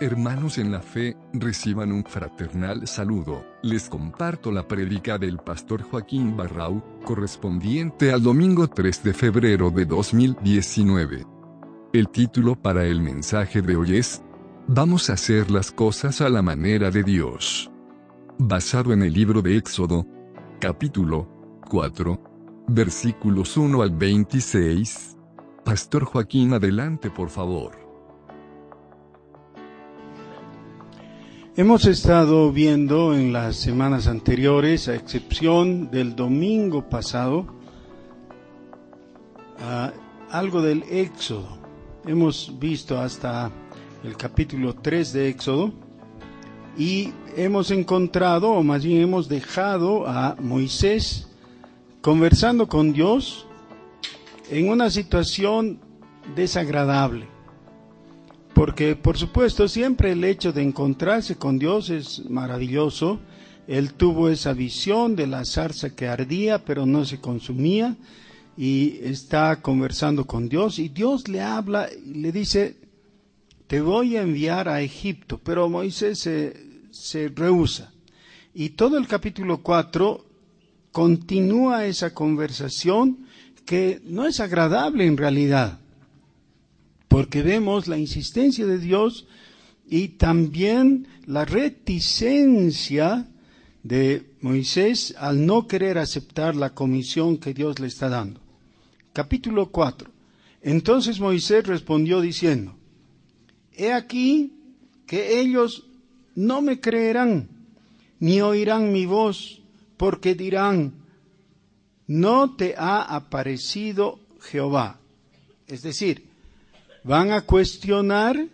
Hermanos en la fe, reciban un fraternal saludo. Les comparto la prédica del pastor Joaquín Barrau, correspondiente al domingo 3 de febrero de 2019. El título para el mensaje de hoy es, Vamos a hacer las cosas a la manera de Dios. Basado en el libro de Éxodo, capítulo 4, versículos 1 al 26. Pastor Joaquín, adelante por favor. Hemos estado viendo en las semanas anteriores, a excepción del domingo pasado, algo del Éxodo. Hemos visto hasta el capítulo 3 de Éxodo y hemos encontrado, o más bien hemos dejado a Moisés conversando con Dios en una situación desagradable. Porque por supuesto siempre el hecho de encontrarse con Dios es maravilloso. Él tuvo esa visión de la zarza que ardía pero no se consumía y está conversando con Dios y Dios le habla y le dice, te voy a enviar a Egipto, pero Moisés se, se rehúsa. Y todo el capítulo 4 continúa esa conversación que no es agradable en realidad porque vemos la insistencia de Dios y también la reticencia de Moisés al no querer aceptar la comisión que Dios le está dando. Capítulo 4. Entonces Moisés respondió diciendo, He aquí que ellos no me creerán, ni oirán mi voz, porque dirán, no te ha aparecido Jehová. Es decir, van a cuestionar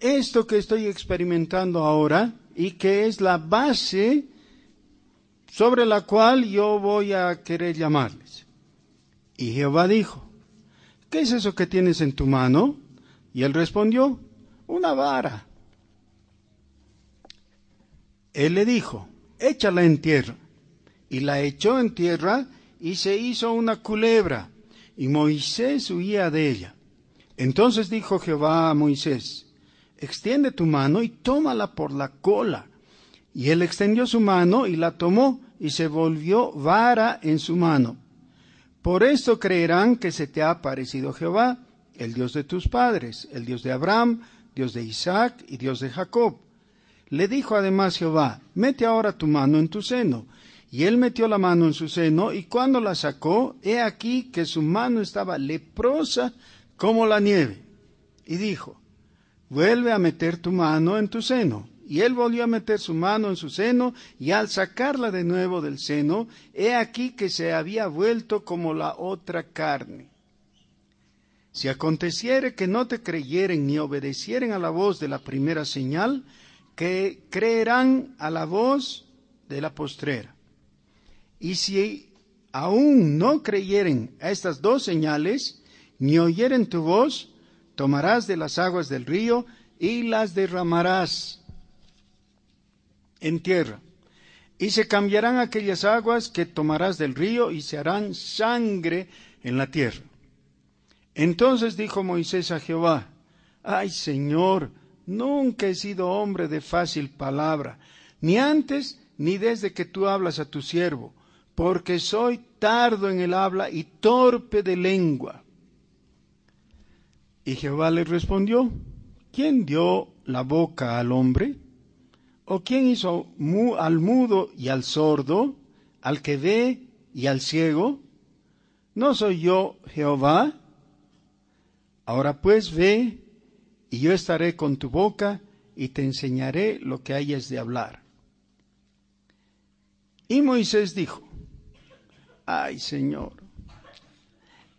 esto que estoy experimentando ahora y que es la base sobre la cual yo voy a querer llamarles. Y Jehová dijo, ¿qué es eso que tienes en tu mano? Y él respondió, una vara. Él le dijo, échala en tierra. Y la echó en tierra y se hizo una culebra, y Moisés huía de ella. Entonces dijo Jehová a Moisés, extiende tu mano y tómala por la cola. Y él extendió su mano y la tomó y se volvió vara en su mano. Por esto creerán que se te ha aparecido Jehová, el Dios de tus padres, el Dios de Abraham, Dios de Isaac y Dios de Jacob. Le dijo además Jehová, mete ahora tu mano en tu seno. Y él metió la mano en su seno, y cuando la sacó, he aquí que su mano estaba leprosa como la nieve. Y dijo, vuelve a meter tu mano en tu seno. Y él volvió a meter su mano en su seno, y al sacarla de nuevo del seno, he aquí que se había vuelto como la otra carne. Si aconteciere que no te creyeren ni obedecieren a la voz de la primera señal, que creerán a la voz de la postrera. Y si aún no creyeren a estas dos señales, ni oyeren tu voz, tomarás de las aguas del río y las derramarás en tierra. Y se cambiarán aquellas aguas que tomarás del río y se harán sangre en la tierra. Entonces dijo Moisés a Jehová, Ay Señor, nunca he sido hombre de fácil palabra, ni antes ni desde que tú hablas a tu siervo, porque soy tardo en el habla y torpe de lengua. Y Jehová le respondió, ¿quién dio la boca al hombre? ¿O quién hizo al mudo y al sordo, al que ve y al ciego? ¿No soy yo Jehová? Ahora pues ve, y yo estaré con tu boca, y te enseñaré lo que hayas de hablar. Y Moisés dijo, ay Señor,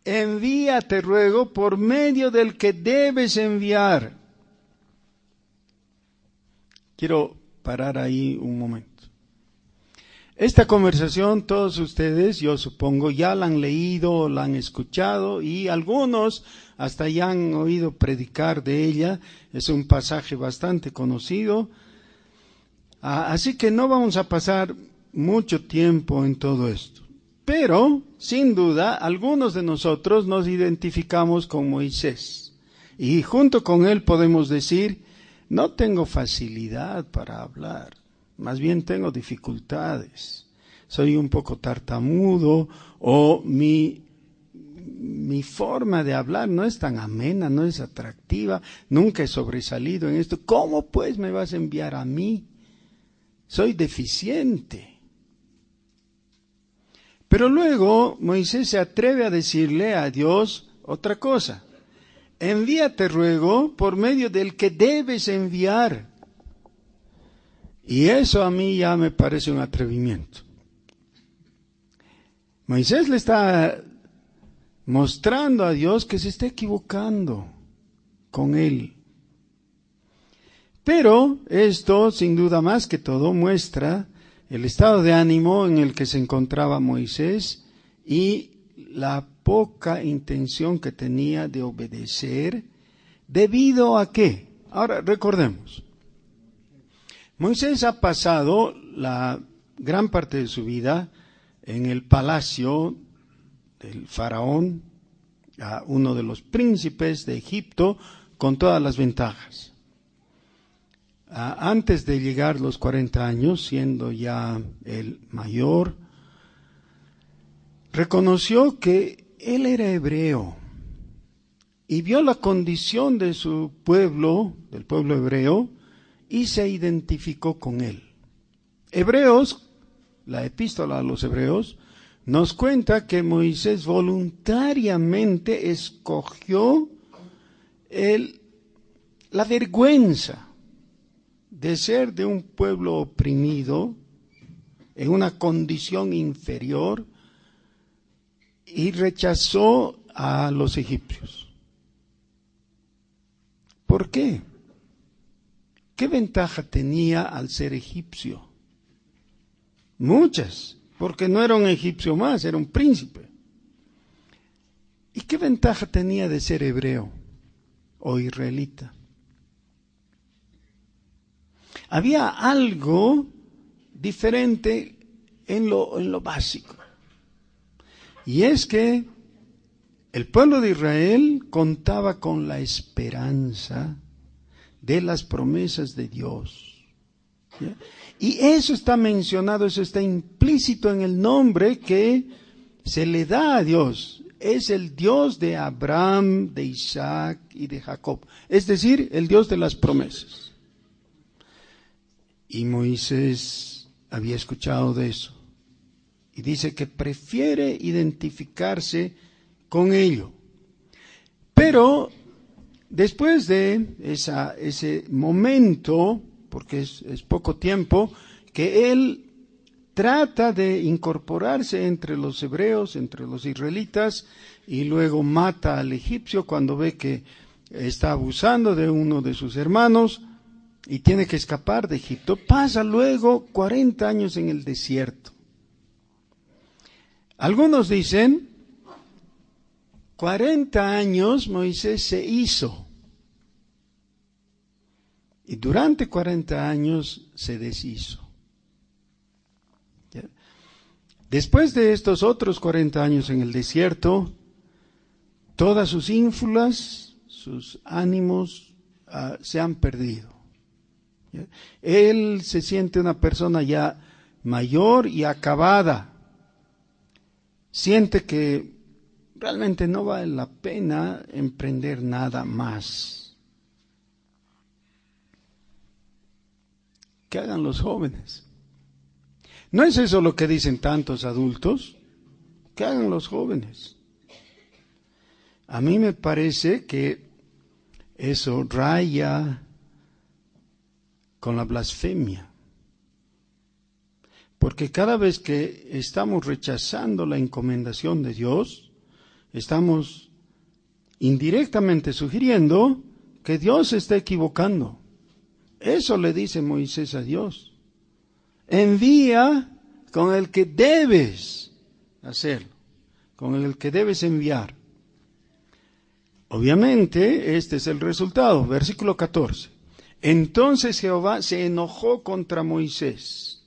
envíate ruego por medio del que debes enviar. Quiero parar ahí un momento. Esta conversación todos ustedes, yo supongo, ya la han leído, la han escuchado y algunos hasta ya han oído predicar de ella. Es un pasaje bastante conocido. Ah, así que no vamos a pasar mucho tiempo en todo esto. Pero, sin duda, algunos de nosotros nos identificamos con Moisés. Y junto con él podemos decir, no tengo facilidad para hablar más bien tengo dificultades. Soy un poco tartamudo o mi, mi forma de hablar no es tan amena, no es atractiva, nunca he sobresalido en esto. ¿Cómo pues me vas a enviar a mí? Soy deficiente. Pero luego Moisés se atreve a decirle a Dios otra cosa. Envíate ruego por medio del que debes enviar. Y eso a mí ya me parece un atrevimiento. Moisés le está mostrando a Dios que se está equivocando con él. Pero esto, sin duda más que todo, muestra el estado de ánimo en el que se encontraba Moisés y la poca intención que tenía de obedecer, debido a qué. Ahora recordemos, Moisés ha pasado la gran parte de su vida en el palacio del faraón, a uno de los príncipes de Egipto, con todas las ventajas. Antes de llegar los 40 años, siendo ya el mayor, reconoció que él era hebreo y vio la condición de su pueblo, del pueblo hebreo, y se identificó con él. Hebreos, la epístola a los Hebreos, nos cuenta que Moisés voluntariamente escogió el, la vergüenza de ser de un pueblo oprimido, en una condición inferior, y rechazó a los egipcios. ¿Por qué? ¿Qué ventaja tenía al ser egipcio? Muchas, porque no era un egipcio más, era un príncipe. ¿Y qué ventaja tenía de ser hebreo o israelita? Había algo diferente en lo, en lo básico. Y es que el pueblo de Israel contaba con la esperanza de las promesas de Dios. Y eso está mencionado, eso está implícito en el nombre que se le da a Dios. Es el Dios de Abraham, de Isaac y de Jacob. Es decir, el Dios de las promesas. Y Moisés había escuchado de eso. Y dice que prefiere identificarse con ello. Pero Después de ese momento, porque es, es poco tiempo, que él trata de incorporarse entre los hebreos, entre los israelitas, y luego mata al egipcio cuando ve que está abusando de uno de sus hermanos y tiene que escapar de Egipto. Pasa luego 40 años en el desierto. Algunos dicen 40 años Moisés se hizo. Y durante 40 años se deshizo. Después de estos otros 40 años en el desierto, todas sus ínfulas, sus ánimos ah, se han perdido. Él se siente una persona ya mayor y acabada. Siente que realmente no vale la pena emprender nada más. ¿Qué hagan los jóvenes? ¿No es eso lo que dicen tantos adultos? ¿Qué hagan los jóvenes? A mí me parece que eso raya con la blasfemia. Porque cada vez que estamos rechazando la encomendación de Dios, estamos indirectamente sugiriendo que Dios está equivocando. Eso le dice Moisés a Dios. Envía con el que debes hacerlo, con el que debes enviar. Obviamente, este es el resultado. Versículo 14. Entonces Jehová se enojó contra Moisés.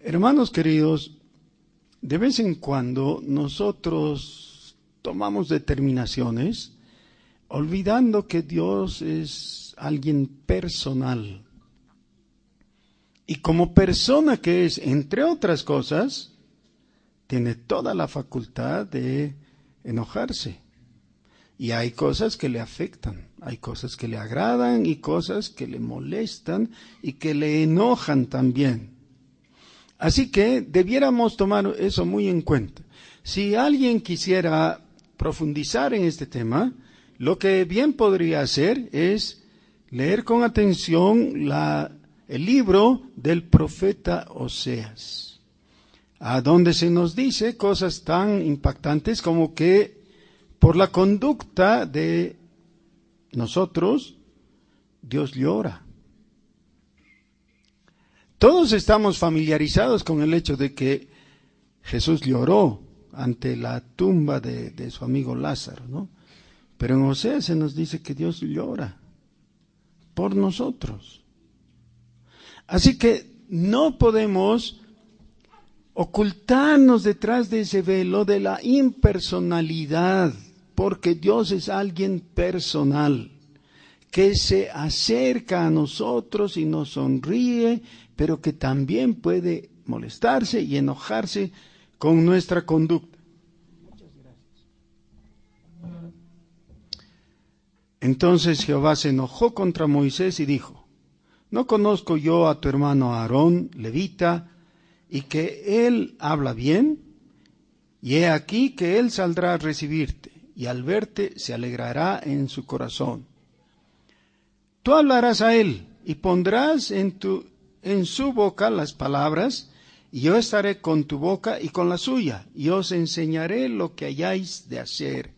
Hermanos queridos, de vez en cuando nosotros tomamos determinaciones olvidando que Dios es alguien personal. Y como persona que es, entre otras cosas, tiene toda la facultad de enojarse. Y hay cosas que le afectan, hay cosas que le agradan y cosas que le molestan y que le enojan también. Así que debiéramos tomar eso muy en cuenta. Si alguien quisiera profundizar en este tema, lo que bien podría hacer es leer con atención la, el libro del profeta Oseas, a donde se nos dice cosas tan impactantes como que por la conducta de nosotros, Dios llora. Todos estamos familiarizados con el hecho de que Jesús lloró ante la tumba de, su amigo Lázaro, ¿no? Pero en Oseas se nos dice que Dios llora por nosotros. Así que no podemos ocultarnos detrás de ese velo de la impersonalidad, porque Dios es alguien personal, que se acerca a nosotros y nos sonríe, pero que también puede molestarse y enojarse con nuestra conducta. Entonces Jehová se enojó contra Moisés y dijo, ¿no conozco yo a tu hermano Aarón, levita, y que él habla bien? Y he aquí que él saldrá a recibirte, y al verte se alegrará en su corazón. Tú hablarás a él, y pondrás en, tu, su boca las palabras, y yo estaré con tu boca y con la suya, y os enseñaré lo que hayáis de hacer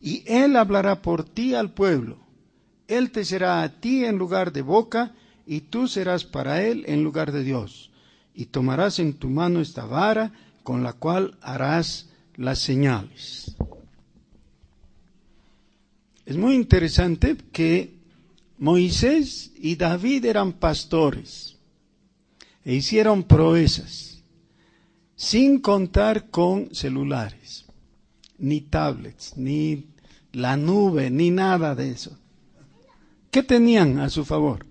y él hablará por ti al pueblo. Él te será a ti en lugar de boca, y tú serás para él en lugar de Dios. Y tomarás en tu mano esta vara con la cual harás las señales. Es muy interesante que Moisés y David eran pastores e hicieron proezas sin contar con celulares ni tablets, ni la nube, ni nada de eso. ¿Qué tenían a su favor?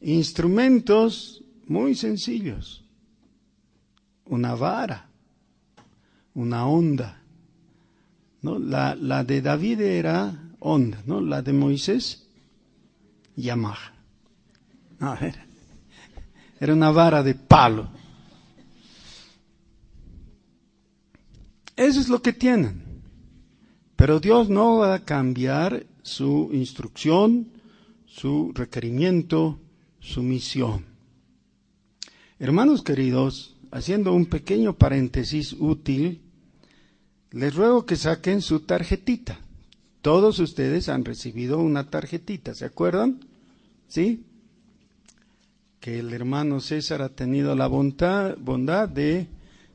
Instrumentos muy sencillos. Una vara, una onda. ¿No? La, la de David era onda, ¿no? La de Moisés, Yamaha. era, era una vara de palo. Eso es lo que tienen. Pero Dios no va a cambiar su instrucción, su requerimiento, su misión. Hermanos queridos, haciendo un pequeño paréntesis útil, les ruego que saquen su tarjetita. Todos ustedes han recibido una tarjetita, ¿se acuerdan? ¿Sí? Que el hermano César ha tenido la bondad, de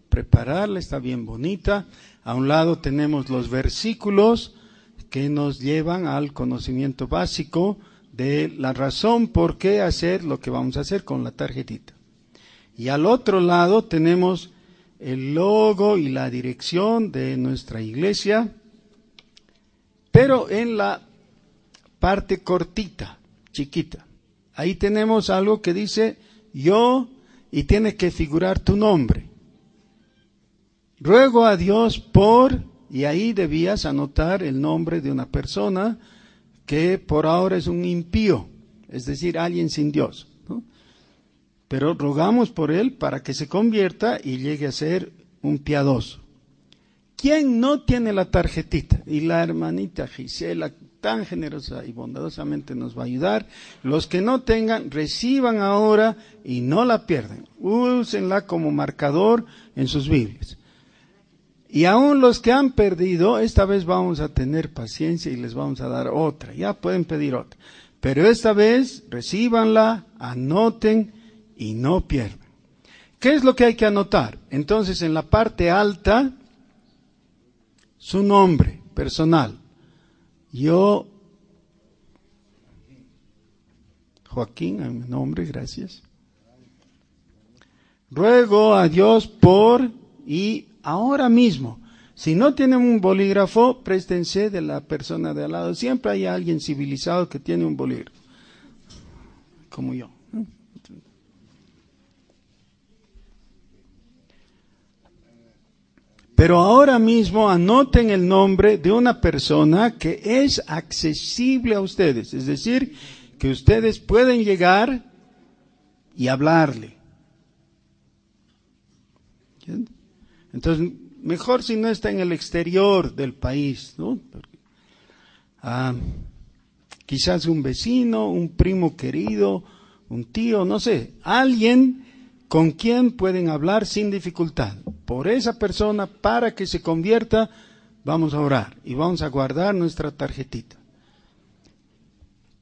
prepararla, está bien bonita. A un lado tenemos los versículos que nos llevan al conocimiento básico de la razón por qué hacer lo que vamos a hacer con la tarjetita. Y al otro lado tenemos el logo y la dirección de nuestra iglesia, pero en la parte cortita, chiquita. Ahí tenemos algo que dice yo y tiene que figurar tu nombre. Ruego a Dios por, y ahí debías anotar el nombre de una persona que por ahora es un impío, es decir, alguien sin Dios. Pero rogamos por él para que se convierta y llegue a ser un piadoso. ¿Quién no tiene la tarjetita? Y la hermanita Gisela, tan generosa y bondadosamente nos va a ayudar. Los que no tengan, reciban ahora y no la pierden. Úsenla como marcador en sus Biblias. Y aún los que han perdido, esta vez vamos a tener paciencia y les vamos a dar otra. Ya pueden pedir otra. Pero esta vez recibanla, anoten y no pierdan. ¿Qué es lo que hay que anotar? Entonces, en la parte alta, su nombre personal. Yo, Joaquín, mi nombre, gracias. Ruego a Dios por y ahora mismo. Si no tienen un bolígrafo, préstense de la persona de al lado. Siempre hay alguien civilizado que tiene un bolígrafo, como yo. Pero ahora mismo anoten el nombre de una persona que es accesible a ustedes, es decir, que ustedes pueden llegar y hablarle. Entonces, mejor si no está en el exterior del país, ¿no? Ah, quizás un vecino, un primo querido, un tío, no sé, alguien con quien pueden hablar sin dificultad. Por esa persona, para que se convierta, vamos a orar y vamos a guardar nuestra tarjetita.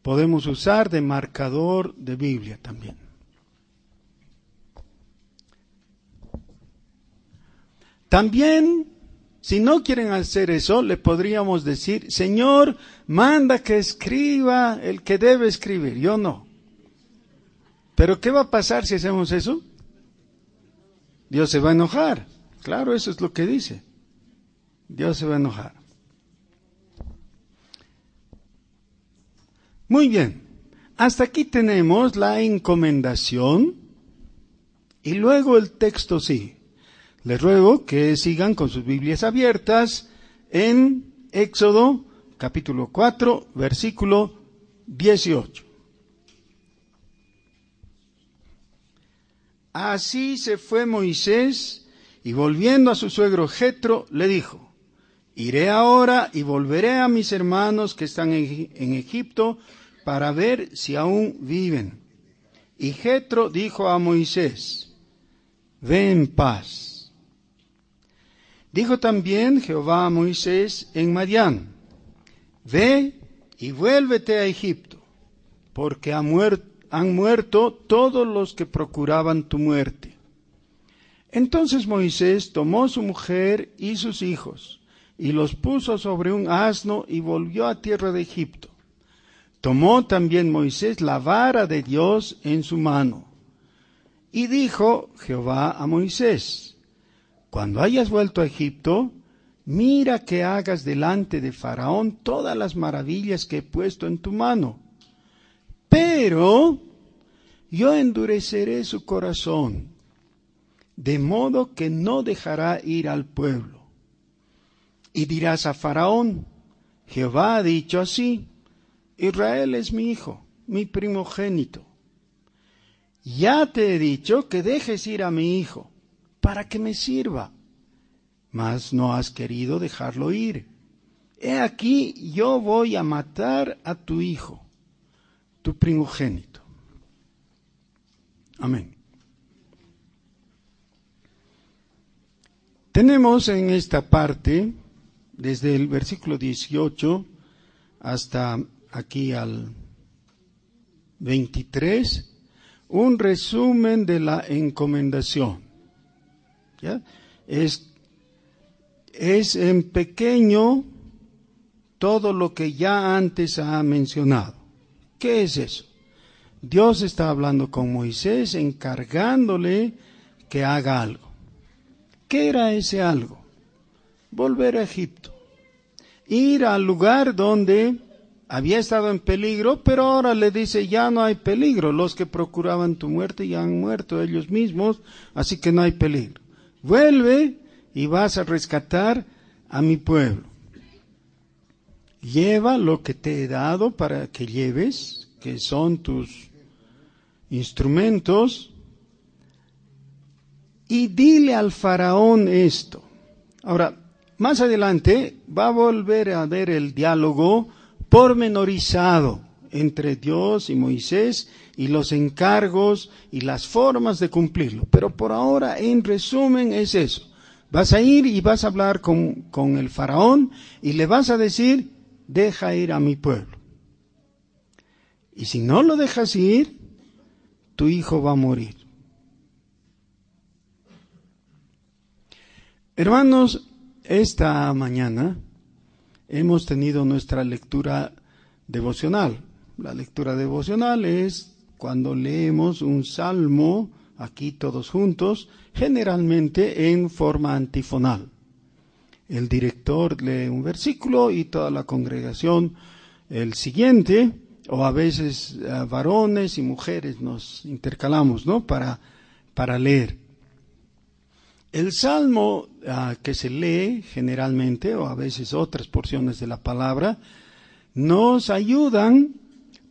Podemos usar de marcador de Biblia también. También, si no quieren hacer eso, le podríamos decir, Señor, manda que escriba el que debe escribir, yo no. Pero ¿qué va a pasar si hacemos eso? Dios se va a enojar. Claro, eso es lo que dice. Dios se va a enojar. Muy bien. Hasta aquí tenemos la encomendación y luego el texto sí. Les ruego que sigan con sus Biblias abiertas en Éxodo capítulo 4, versículo 18. Así se fue Moisés y volviendo a su suegro Jetro le dijo, iré ahora y volveré a mis hermanos que están en Egipto para ver si aún viven. Y Jetro dijo a Moisés, ve en paz. Dijo también Jehová a Moisés en Madián, ve y vuélvete a Egipto, porque han muerto todos los que procuraban tu muerte. Entonces Moisés tomó su mujer y sus hijos, y los puso sobre un asno y volvió a tierra de Egipto. Tomó también Moisés la vara de Dios en su mano. Y dijo Jehová a Moisés, Cuando hayas vuelto a Egipto, mira que hagas delante de Faraón todas las maravillas que he puesto en tu mano pero yo endureceré su corazón, de modo que no dejará ir al pueblo. Y dirás a Faraón, Jehová ha dicho así, Israel es mi hijo, mi primogénito. Ya te he dicho que dejes ir a mi hijo, para que me sirva, mas no has querido dejarlo ir. He aquí yo voy a matar a tu hijo tu primogénito. Amén. Tenemos en esta parte, desde el versículo 18 hasta aquí al 23, un resumen de la encomendación. Es, es en pequeño todo lo que ya antes ha mencionado. ¿Qué es eso? Dios está hablando con Moisés, encargándole que haga algo. ¿Qué era ese algo? Volver a Egipto. Ir al lugar donde había estado en peligro, pero ahora le dice, ya no hay peligro. Los que procuraban tu muerte ya han muerto ellos mismos, así que no hay peligro. Vuelve y vas a rescatar a mi pueblo lleva lo que te he dado para que lleves, que son tus instrumentos, y dile al faraón esto. Ahora, más adelante va a volver a ver el diálogo pormenorizado entre Dios y Moisés y los encargos y las formas de cumplirlo. Pero por ahora, en resumen, es eso. Vas a ir y vas a hablar con, con el faraón y le vas a decir, deja ir a mi pueblo. Y si no lo dejas ir, tu hijo va a morir. Hermanos, esta mañana hemos tenido nuestra lectura devocional. La lectura devocional es cuando leemos un salmo, aquí todos juntos, generalmente en forma antifonal. El director lee un versículo y toda la congregación el siguiente, o a veces eh, varones y mujeres nos intercalamos, ¿no? Para, para leer. El salmo ah, que se lee generalmente, o a veces otras porciones de la palabra, nos ayudan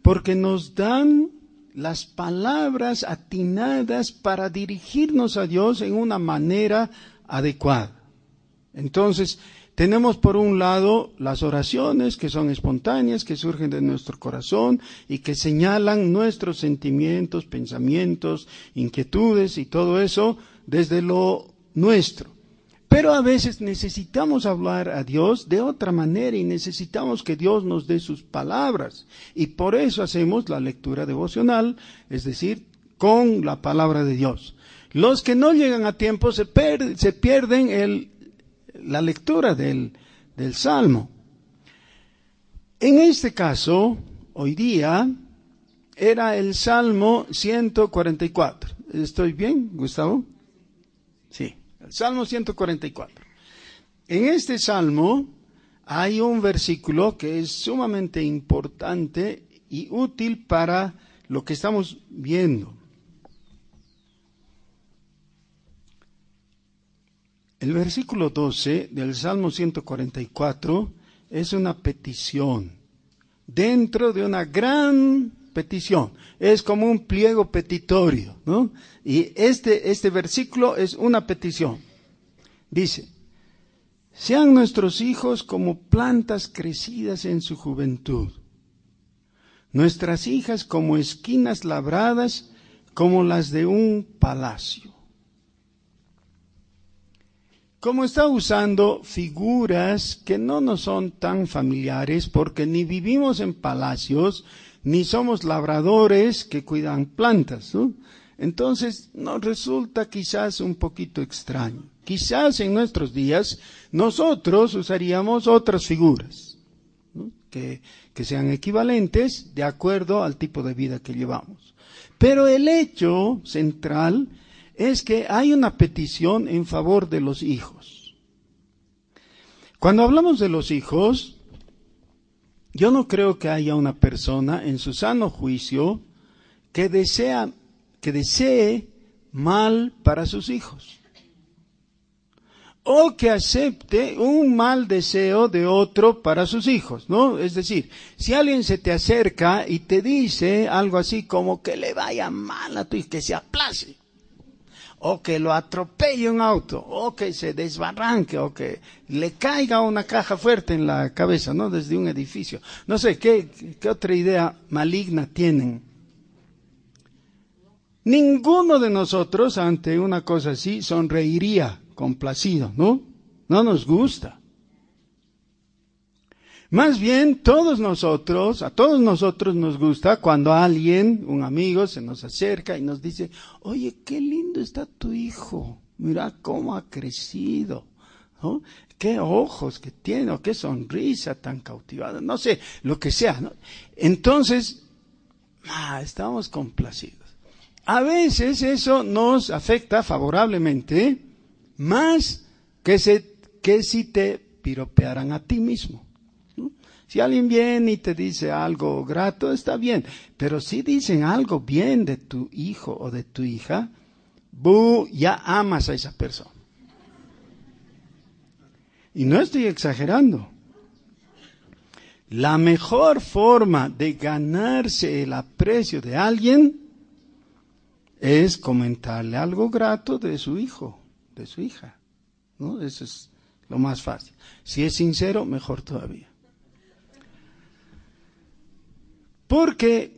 porque nos dan las palabras atinadas para dirigirnos a Dios en una manera adecuada. Entonces, tenemos por un lado las oraciones que son espontáneas, que surgen de nuestro corazón y que señalan nuestros sentimientos, pensamientos, inquietudes y todo eso desde lo nuestro. Pero a veces necesitamos hablar a Dios de otra manera y necesitamos que Dios nos dé sus palabras. Y por eso hacemos la lectura devocional, es decir, con la palabra de Dios. Los que no llegan a tiempo se, pierden el, la lectura del, del Salmo. En este caso, hoy día, era el Salmo 144. ¿Estoy bien, Gustavo? Sí, Salmo 144. En este Salmo hay un versículo que es sumamente importante y útil para lo que estamos viendo. El versículo 12 del Salmo 144 es una petición dentro de una gran petición. Es como un pliego petitorio, ¿no? Y este, este versículo es una petición. Dice, sean nuestros hijos como plantas crecidas en su juventud, nuestras hijas como esquinas labradas como las de un palacio como está usando figuras que no nos son tan familiares porque ni vivimos en palacios, ni somos labradores que cuidan plantas. Entonces nos resulta quizás un poquito extraño. Quizás en nuestros días nosotros usaríamos otras figuras que, que sean equivalentes de acuerdo al tipo de vida que llevamos. Pero el hecho central es que hay una petición en favor de los hijos. Cuando hablamos de los hijos, yo no creo que haya una persona en su sano juicio que desea que desee mal para sus hijos o que acepte un mal deseo de otro para sus hijos, ¿no? Es decir, si alguien se te acerca y te dice algo así como que le vaya mal a tu hijo, que se aplace, o que lo atropelle un auto, o que se desbarranque, o que le caiga una caja fuerte en la cabeza, ¿no? Desde un edificio. No sé, ¿qué, qué otra idea maligna tienen? Ninguno de nosotros ante una cosa así sonreiría complacido, ¿no? No nos gusta. Más bien, todos nosotros, a todos nosotros nos gusta cuando alguien, un amigo, se nos acerca y nos dice, oye, qué lindo está tu hijo, mira cómo ha crecido, ¿no? qué ojos que tiene, o qué sonrisa tan cautivada, no sé, lo que sea. ¿no? Entonces, ah, estamos complacidos. A veces eso nos afecta favorablemente más que, se, que si te piropearan a ti mismo. Si alguien viene y te dice algo grato, está bien. Pero si dicen algo bien de tu hijo o de tu hija, bu, ya amas a esa persona. Y no estoy exagerando. La mejor forma de ganarse el aprecio de alguien es comentarle algo grato de su hijo, de su hija. ¿no? Esa es lo más fácil. Si es sincero, mejor todavía. Porque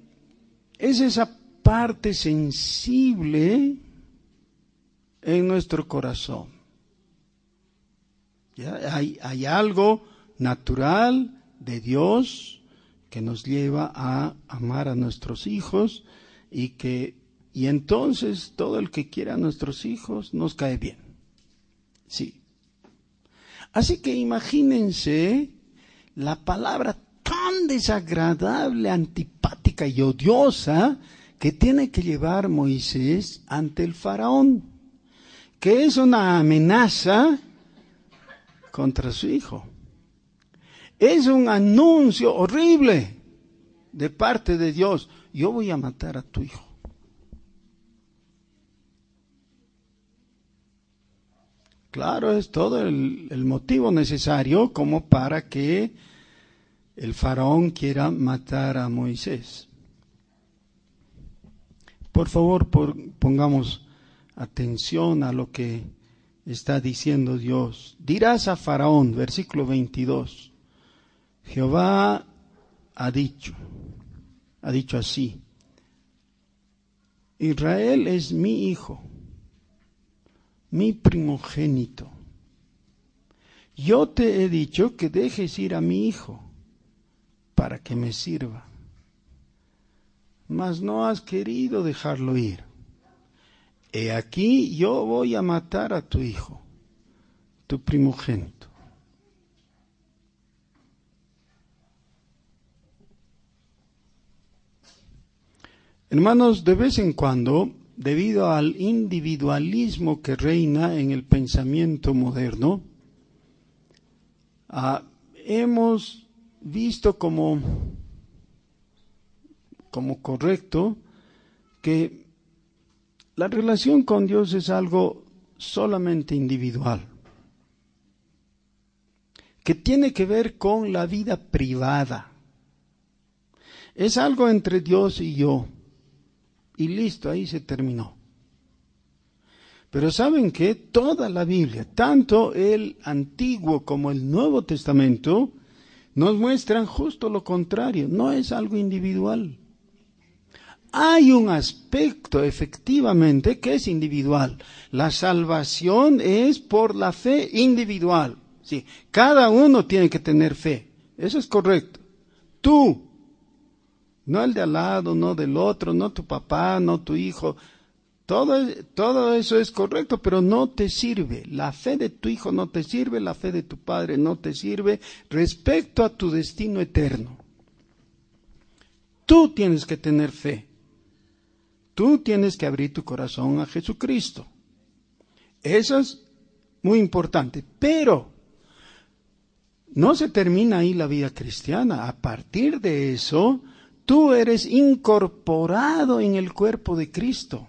es esa parte sensible en nuestro corazón. Hay, hay algo natural de Dios que nos lleva a amar a nuestros hijos y que y entonces todo el que quiera a nuestros hijos nos cae bien. Sí. Así que imagínense la palabra tan desagradable, antipática y odiosa que tiene que llevar Moisés ante el faraón, que es una amenaza contra su hijo. Es un anuncio horrible de parte de Dios. Yo voy a matar a tu hijo. Claro, es todo el, motivo necesario como para que el faraón quiera matar a Moisés. Por favor, pongamos atención a lo que está diciendo Dios. Dirás a Faraón, versículo 22, Jehová ha dicho, ha dicho así, Israel es mi hijo mi primogénito. Yo te he dicho que dejes ir a mi hijo para que me sirva, mas no has querido dejarlo ir. He aquí yo voy a matar a tu hijo, tu primogénito. Hermanos, de vez en cuando debido al individualismo que reina en el pensamiento moderno, ah, hemos visto como, como correcto que la relación con Dios es algo solamente individual, que tiene que ver con la vida privada. Es algo entre Dios y yo y listo, ahí se terminó. Pero saben que toda la Biblia, tanto el Antiguo como el Nuevo Testamento, nos muestran justo lo contrario, no es algo individual. Hay un aspecto efectivamente que es individual. La salvación es por la fe individual. Sí, cada uno tiene que tener fe. Eso es correcto. Tú no el de al lado, no del otro, no tu papá, no tu hijo. Todo, eso es correcto, pero no te sirve. La fe de tu hijo no te sirve, la fe de tu padre no te sirve respecto a tu destino eterno. Tú tienes que tener fe. Tú tienes que abrir tu corazón a Jesucristo. Eso es muy importante. Pero no se termina ahí la vida cristiana. A partir de eso, Tú eres incorporado en el cuerpo de Cristo.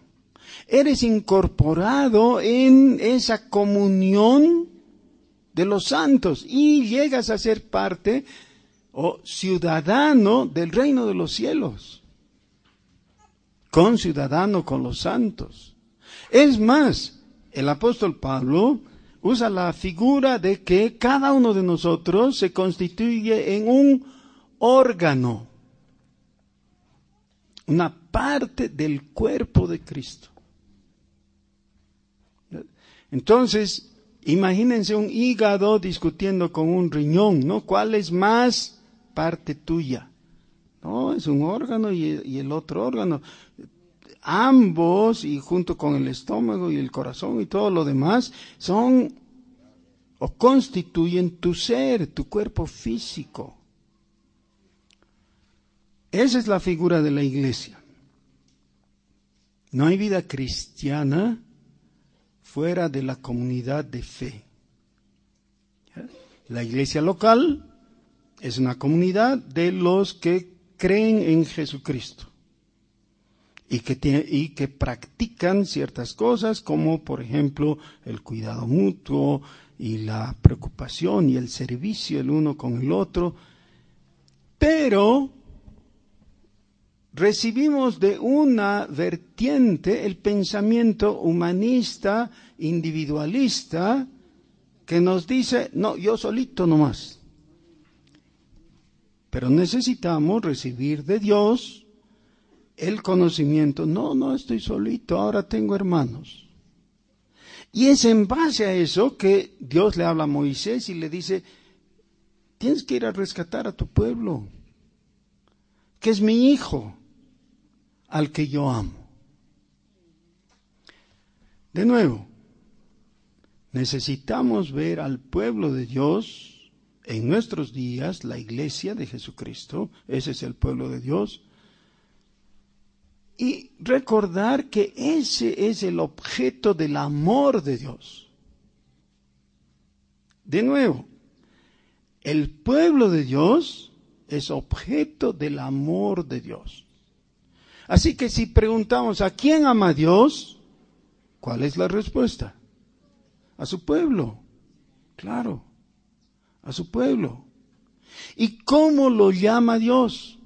Eres incorporado en esa comunión de los santos y llegas a ser parte o ciudadano del reino de los cielos. Con ciudadano con los santos. Es más, el apóstol Pablo usa la figura de que cada uno de nosotros se constituye en un órgano una parte del cuerpo de Cristo. Entonces, imagínense un hígado discutiendo con un riñón, ¿no? ¿Cuál es más parte tuya? No, es un órgano y, el otro órgano. Ambos, y junto con el estómago y el corazón y todo lo demás, son o constituyen tu ser, tu cuerpo físico. Esa es la figura de la iglesia. No hay vida cristiana fuera de la comunidad de fe. La iglesia local es una comunidad de los que creen en Jesucristo y que, y que practican ciertas cosas como por ejemplo el cuidado mutuo y la preocupación y el servicio el uno con el otro, pero recibimos de una vertiente el pensamiento humanista, individualista, que nos dice, no, yo solito nomás. Pero necesitamos recibir de Dios el conocimiento. No, no estoy solito, ahora tengo hermanos. Y es en base a eso que Dios le habla a Moisés y le dice, tienes que ir a rescatar a tu pueblo, que es mi hijo, al que yo amo. De nuevo, necesitamos ver al pueblo de Dios en nuestros días, la iglesia de Jesucristo, ese es el pueblo de Dios, y recordar que ese es el objeto del amor de Dios. De nuevo, el pueblo de Dios es objeto del amor de Dios. Así que si preguntamos a quién ama Dios, ¿cuál es la respuesta? A su pueblo. Claro, a su pueblo. ¿Y cómo lo llama Dios?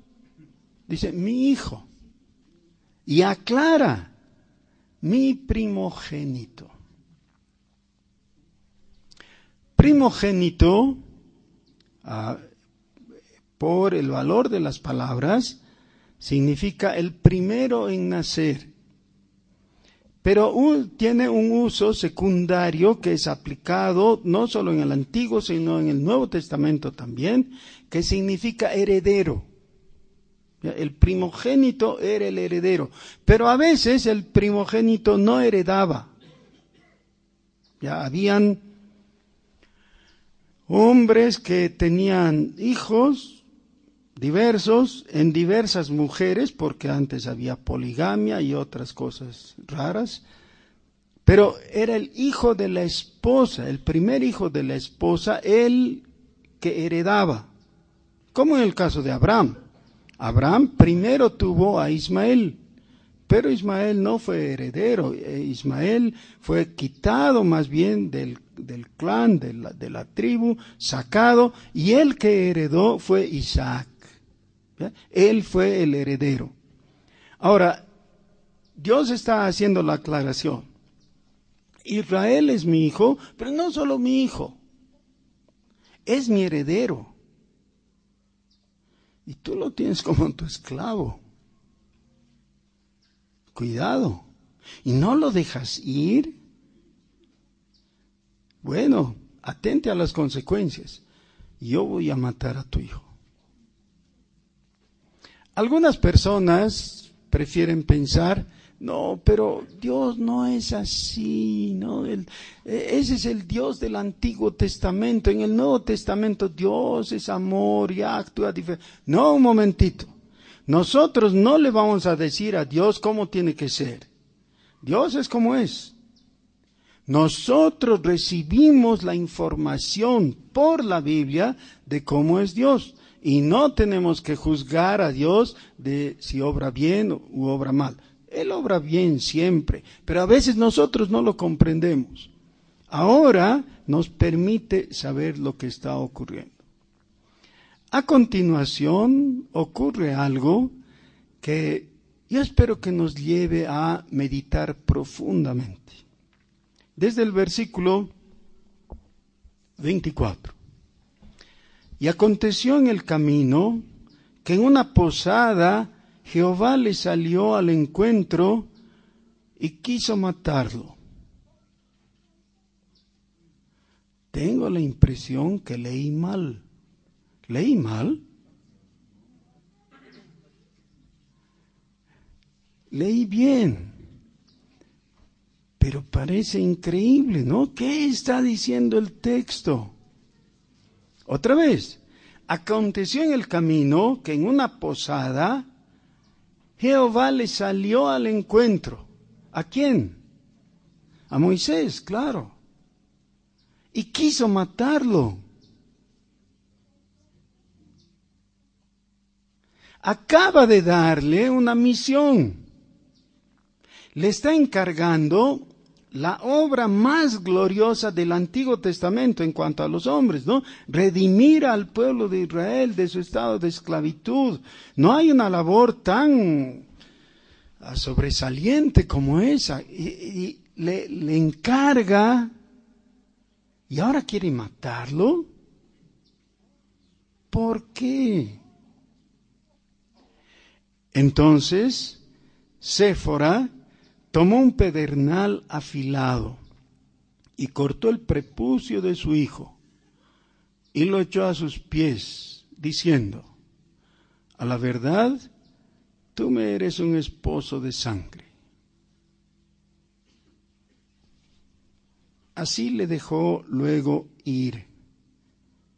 Dice, mi hijo y aclara mi primogénito. Primogénito, ah, por el valor de las palabras, significa el primero en nacer. Pero tiene un uso secundario que es aplicado no solo en el Antiguo, sino en el Nuevo Testamento también, que significa heredero. El primogénito era el heredero, pero a veces el primogénito no heredaba. Ya habían hombres que tenían hijos diversos en diversas mujeres, porque antes había poligamia y otras cosas raras, pero era el hijo de la esposa, el primer hijo de la esposa, el que heredaba, como en el caso de Abraham. Abraham primero tuvo a Ismael, pero Ismael no fue heredero. Eh, Ismael fue quitado más bien del, clan, de la, de la, tribu, sacado, y el que heredó fue Isaac. Él fue el heredero. Ahora, Dios está haciendo la aclaración. Israel es mi hijo, pero no solo mi hijo, es mi heredero y tú lo tienes como tu esclavo. Cuidado. Y no lo dejas ir. Bueno, atente a las consecuencias. Yo voy a matar a tu hijo. Algunas personas prefieren pensar no, pero Dios no es así, ¿no? E, ese es el Dios del Antiguo Testamento. En el Nuevo Testamento Dios es amor y actúa diferente. No, un momentito. Nosotros no le vamos a decir a Dios cómo tiene que ser. Dios es como es. Nosotros recibimos la información por la Biblia de cómo es Dios. Y no tenemos que juzgar a Dios de si obra bien u obra mal. Él obra bien siempre, pero a veces nosotros no lo comprendemos. Ahora nos permite saber lo que está ocurriendo. A continuación ocurre algo que yo espero que nos lleve a meditar profundamente. Desde el versículo 24. Y aconteció en el camino que en una posada Jehová le salió al encuentro y quiso matarlo. Tengo la impresión que leí mal. ¿Leí mal? Leí bien. Pero parece increíble, ¿no? ¿Qué está diciendo el texto? Otra vez, aconteció en el camino que en una posada Jehová le salió al encuentro. ¿A quién? A Moisés, claro. Y quiso matarlo. Acaba de darle una misión. Le está encargando la obra más gloriosa del Antiguo Testamento en cuanto a los hombres, ¿no? Redimir al pueblo de Israel de su estado de esclavitud. No hay una labor tan ah, sobresaliente como esa. Y, le, le encarga ¿Y ahora quiere matarlo? ¿Por qué? Entonces, Séfora tomó un pedernal afilado y cortó el prepucio de su hijo y lo echó a sus pies, diciendo, a la verdad, tú me eres un esposo de sangre. Así le dejó luego ir.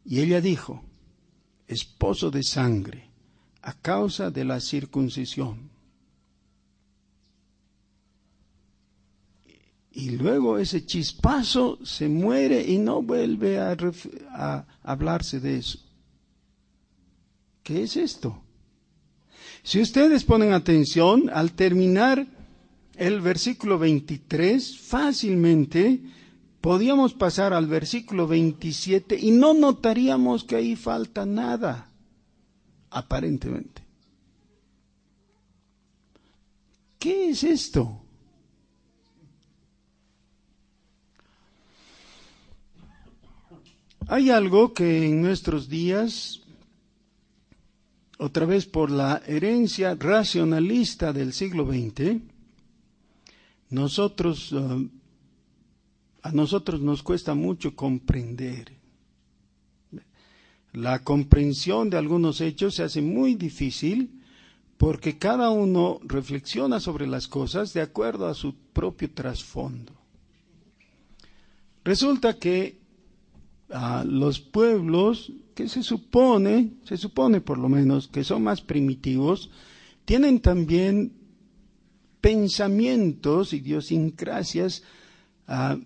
Y ella dijo, esposo de sangre, a causa de la circuncisión. Y luego ese chispazo se muere y no vuelve a, hablarse de eso. ¿Qué es esto? Si ustedes ponen atención, al terminar el versículo 23, fácilmente podíamos pasar al versículo 27 y no notaríamos que ahí falta nada, aparentemente. ¿Qué es esto? Hay algo que en nuestros días, otra vez por la herencia racionalista del siglo XX, uh, a nosotros nos cuesta mucho comprender. La comprensión de algunos hechos se hace muy difícil porque cada uno reflexiona sobre las cosas de acuerdo a su propio trasfondo. Resulta que a los pueblos que se supone, se supone por lo menos que son más primitivos, tienen también pensamientos, idiosincrasias uh,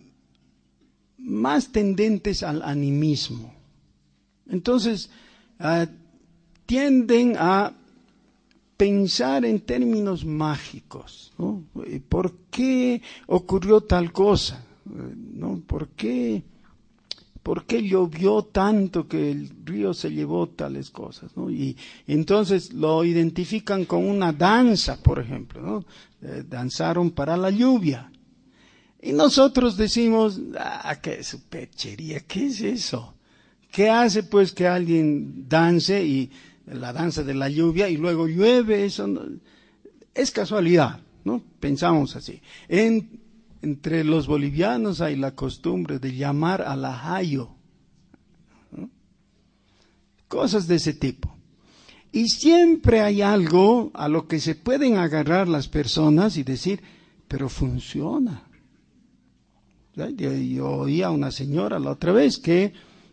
más tendentes al animismo. Entonces, ah, tienden a pensar en términos mágicos. ¿Por qué ocurrió tal cosa? ¿No? ¿Por qué, ¿Por qué llovió tanto que el río se llevó tales cosas? Y entonces lo identifican con una danza, por ejemplo. ¿no? Eh, danzaron para la lluvia. Y nosotros decimos, ah, qué superchería, ¿qué es eso? ¿Qué hace pues que alguien dance y la danza de la lluvia y luego llueve? Eso es casualidad, ¿no? Pensamos así. Entre los bolivianos hay la costumbre de llamar a la hayo. Cosas de ese tipo. Y siempre hay algo a lo que se pueden agarrar las personas y decir, pero funciona. Yo, oí a una señora la otra vez que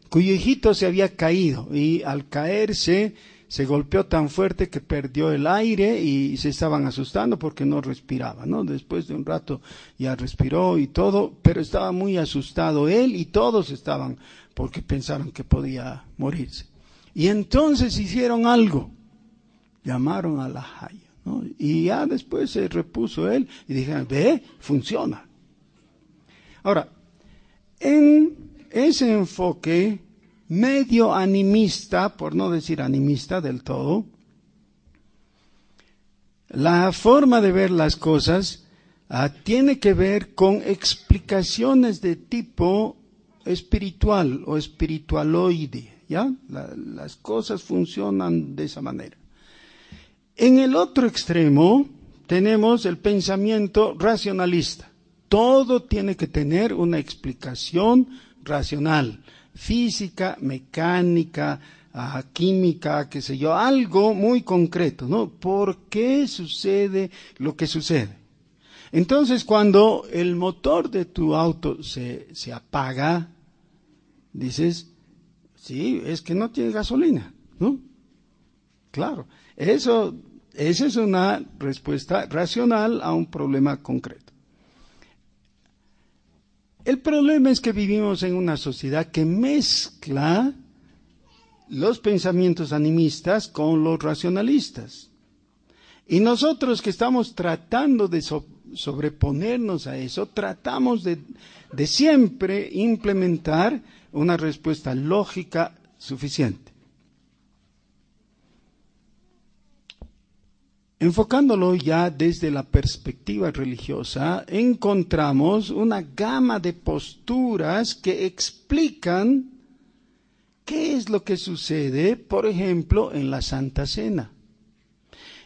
cuyo hijito se había caído y al caerse se golpeó tan fuerte que perdió el aire y se estaban asustando porque no respiraba, ¿no? Después de un rato ya respiró y todo, pero estaba muy asustado él y todos estaban porque pensaron que podía morirse. Y entonces hicieron algo, llamaron a la Jaya, ¿no? Y ya después se repuso él y dijeron, ve, funciona. Ahora, en ese enfoque medio animista, por no decir animista del todo, la forma de ver las cosas ah, tiene que ver con explicaciones de tipo espiritual o espiritualoide, ¿ya? las cosas funcionan de esa manera. En el otro extremo tenemos el pensamiento racionalista. Todo tiene que tener una explicación racional, física, mecánica, ah, química, qué sé yo, algo muy concreto, ¿no? ¿Por qué sucede lo que sucede? Entonces, cuando el motor de tu auto se, se apaga, dices, sí, es que no tiene gasolina, ¿no? Claro, eso, esa es una respuesta racional a un problema concreto. El problema es que vivimos en una sociedad que mezcla los pensamientos animistas con los racionalistas. Y nosotros que estamos tratando de sobreponernos a eso, tratamos de, siempre implementar una respuesta lógica suficiente. Enfocándolo ya desde la perspectiva religiosa, encontramos una gama de posturas que explican qué es lo que sucede, por ejemplo, en la Santa Cena.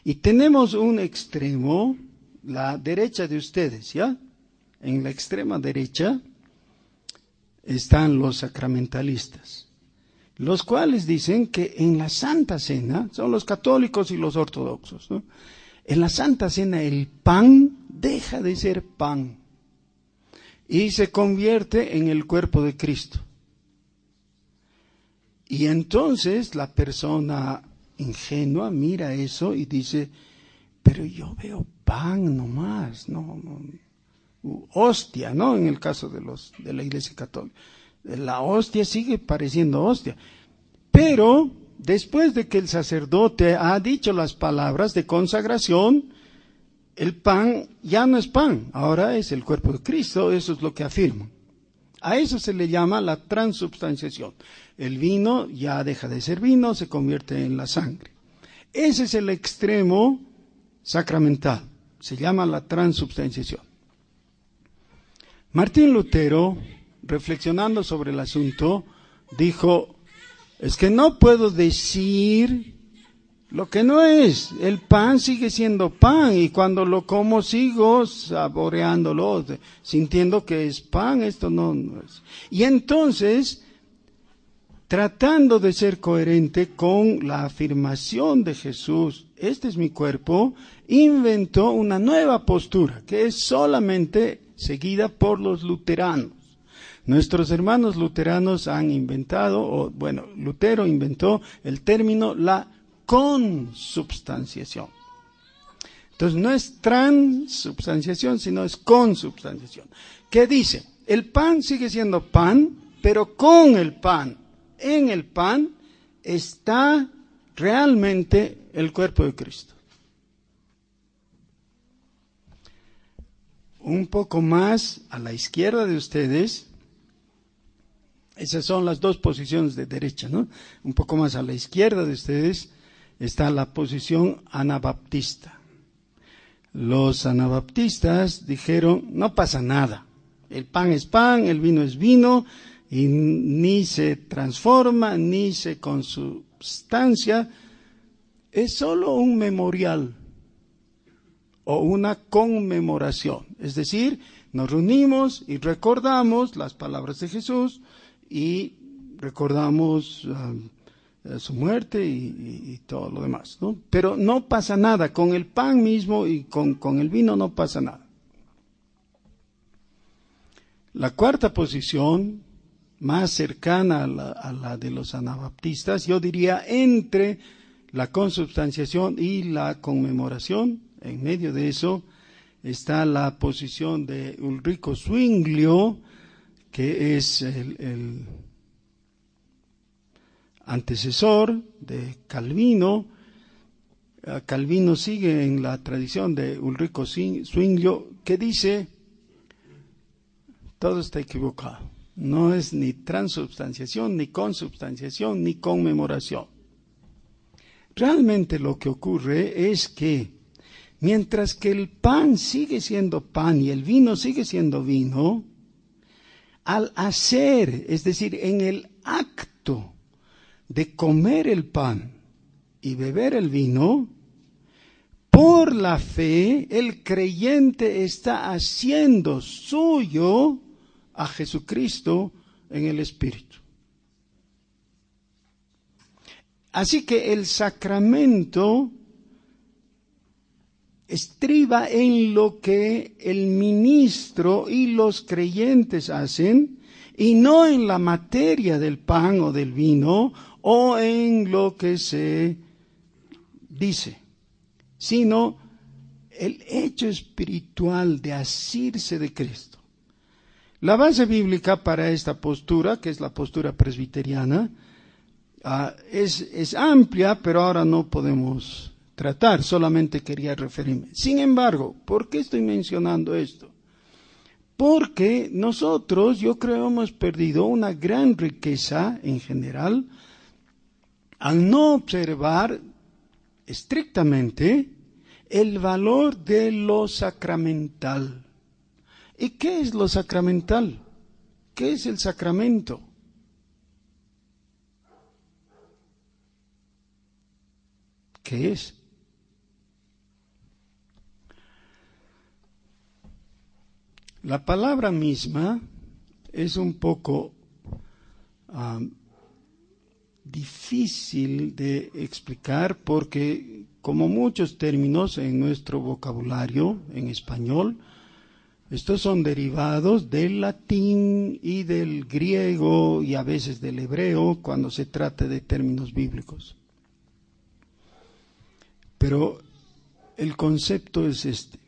Y tenemos un extremo, la derecha de ustedes, ¿ya? En la extrema derecha están los sacramentalistas, los cuales dicen que en la Santa Cena, son los católicos y los ortodoxos, en la Santa Cena el pan deja de ser pan y se convierte en el cuerpo de Cristo. Y entonces la persona ingenua mira eso y dice, pero yo veo pan nomás, no, no, hostia, ¿no? En el caso de los de la Iglesia Católica. La hostia sigue pareciendo hostia. Pero después de que el sacerdote ha dicho las palabras de consagración, el pan ya no es pan, ahora es el cuerpo de Cristo, eso es lo que afirman. A eso se le llama la transubstanciación. El vino ya deja de ser vino, se convierte en la sangre. Ese es el extremo sacramental. Se llama la transubstanciación. Martín Lutero, reflexionando sobre el asunto, dijo, es que no puedo decir lo que no es. El pan sigue siendo pan y cuando lo como sigo saboreándolo, sintiendo que es pan, esto no, es. Y entonces, tratando de ser coherente con la afirmación de Jesús, este es mi cuerpo, inventó una nueva postura que es solamente seguida por los luteranos. Nuestros hermanos luteranos han inventado, o bueno, Lutero inventó el término la consubstanciación. Entonces no es transubstanciación, sino es consubstanciación. ¿Qué dice? El pan sigue siendo pan, pero con el pan, en el pan, está realmente el cuerpo de Cristo. un poco más a la izquierda de ustedes, esas son las dos posiciones de derecha, ¿no? Un poco más a la izquierda de ustedes está la posición anabaptista. Los anabaptistas dijeron, no pasa nada, el pan es pan, el vino es vino, y ni se transforma, ni se consubstancia, es solo un memorial o una conmemoración. Es decir, nos reunimos y recordamos las palabras de Jesús y recordamos um, eh, su muerte y, todo lo demás. ¿no? Pero no pasa nada, con el pan mismo y con, el vino no pasa nada. La cuarta posición, más cercana a la, a la de los anabaptistas, yo diría entre la consubstanciación y la conmemoración, en medio de eso está la posición de Ulrico Zwinglio, que es el, antecesor de Calvino. Ah, Calvino sigue en la tradición de Ulrico Zwinglio, que dice, todo está equivocado. No es ni transubstanciación, ni consubstanciación, ni conmemoración. Realmente lo que ocurre es que Mientras que el pan sigue siendo pan y el vino sigue siendo vino, al hacer, es decir, en el acto de comer el pan y beber el vino, por la fe el creyente está haciendo suyo a Jesucristo en el Espíritu. Así que el sacramento estriba en lo que el ministro y los creyentes hacen y no en la materia del pan o del vino o en lo que se dice, sino el hecho espiritual de asirse de Cristo. La base bíblica para esta postura, que es la postura presbiteriana, ah, es, es amplia, pero ahora no podemos tratar, solamente quería referirme. Sin embargo, ¿por qué estoy mencionando esto? Porque nosotros, yo creo, hemos perdido una gran riqueza en general al no observar estrictamente el valor de lo sacramental. ¿Y qué es lo sacramental? ¿Qué es el sacramento? ¿Qué es? La palabra misma es un poco ah, difícil de explicar porque como muchos términos en nuestro vocabulario en español, estos son derivados del latín y del griego y a veces del hebreo cuando se trata de términos bíblicos. Pero el concepto es este.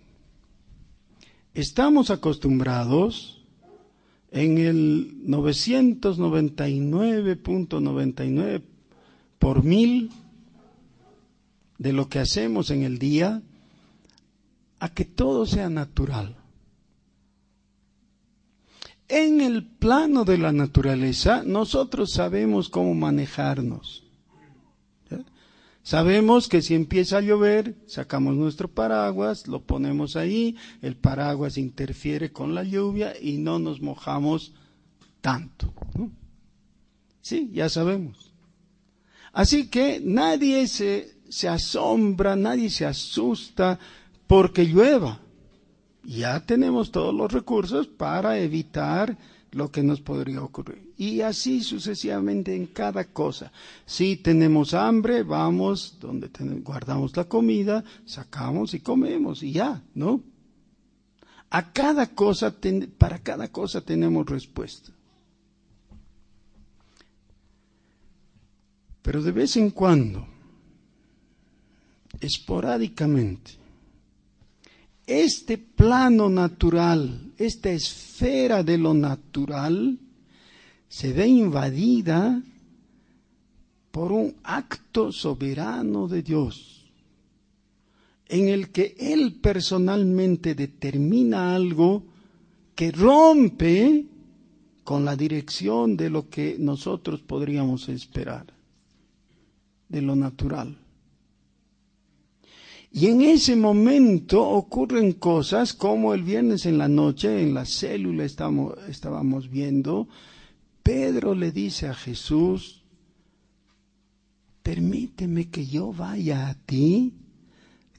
Estamos acostumbrados en el 999.99 por mil de lo que hacemos en el día a que todo sea natural. En el plano de la naturaleza, nosotros sabemos cómo manejarnos. Sabemos que si empieza a llover, sacamos nuestro paraguas, lo ponemos ahí, el paraguas interfiere con la lluvia y no nos mojamos tanto. Sí, ya sabemos. Así que nadie se, se asombra, nadie se asusta porque llueva. Ya tenemos todos los recursos para evitar lo que nos podría ocurrir. Y así sucesivamente en cada cosa. Si tenemos hambre, vamos donde guardamos la comida, sacamos y comemos y ya, ¿no? A cada cosa, para cada cosa tenemos respuesta. Pero de vez en cuando, esporádicamente, este plano natural, esta esfera de lo natural, se ve invadida por un acto soberano de Dios, en el que Él personalmente determina algo que rompe con la dirección de lo que nosotros podríamos esperar, de lo natural. Y en ese momento ocurren cosas como el viernes en la noche, en la célula estamos, estábamos viendo, Pedro le dice a Jesús, permíteme que yo vaya a ti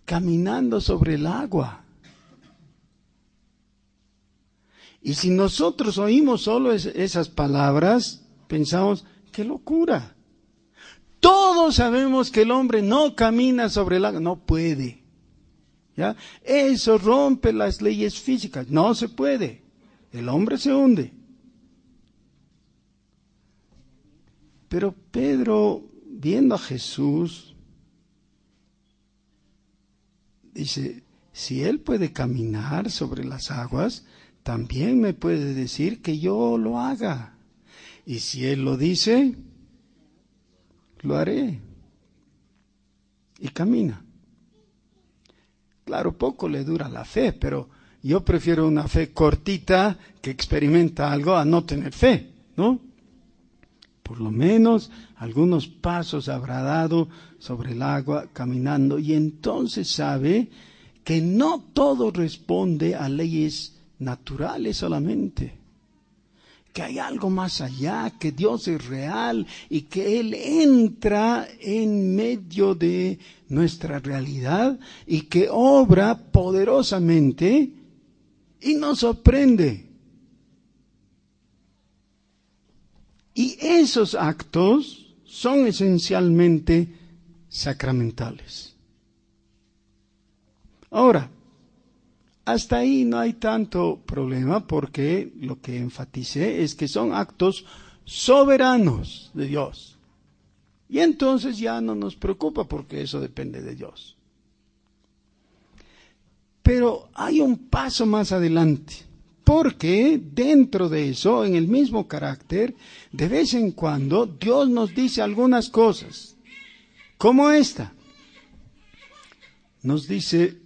caminando sobre el agua. Y si nosotros oímos solo esas palabras, pensamos, qué locura. Todos sabemos que el hombre no camina sobre el agua, no puede. ¿Ya? Eso rompe las leyes físicas, no se puede. El hombre se hunde. Pero Pedro, viendo a Jesús, dice, si él puede caminar sobre las aguas, también me puede decir que yo lo haga. Y si él lo dice, lo haré. Y camina. Claro, poco le dura la fe, pero yo prefiero una fe cortita que experimenta algo a no tener fe, ¿no? Por lo menos algunos pasos habrá dado sobre el agua caminando y entonces sabe que no todo responde a leyes naturales solamente que hay algo más allá, que Dios es real y que Él entra en medio de nuestra realidad y que obra poderosamente y nos sorprende. Y esos actos son esencialmente sacramentales. Ahora, hasta ahí no hay tanto problema porque lo que enfaticé es que son actos soberanos de Dios. Y entonces ya no nos preocupa porque eso depende de Dios. Pero hay un paso más adelante, porque dentro de eso, en el mismo carácter, de vez en cuando Dios nos dice algunas cosas, como esta. Nos dice,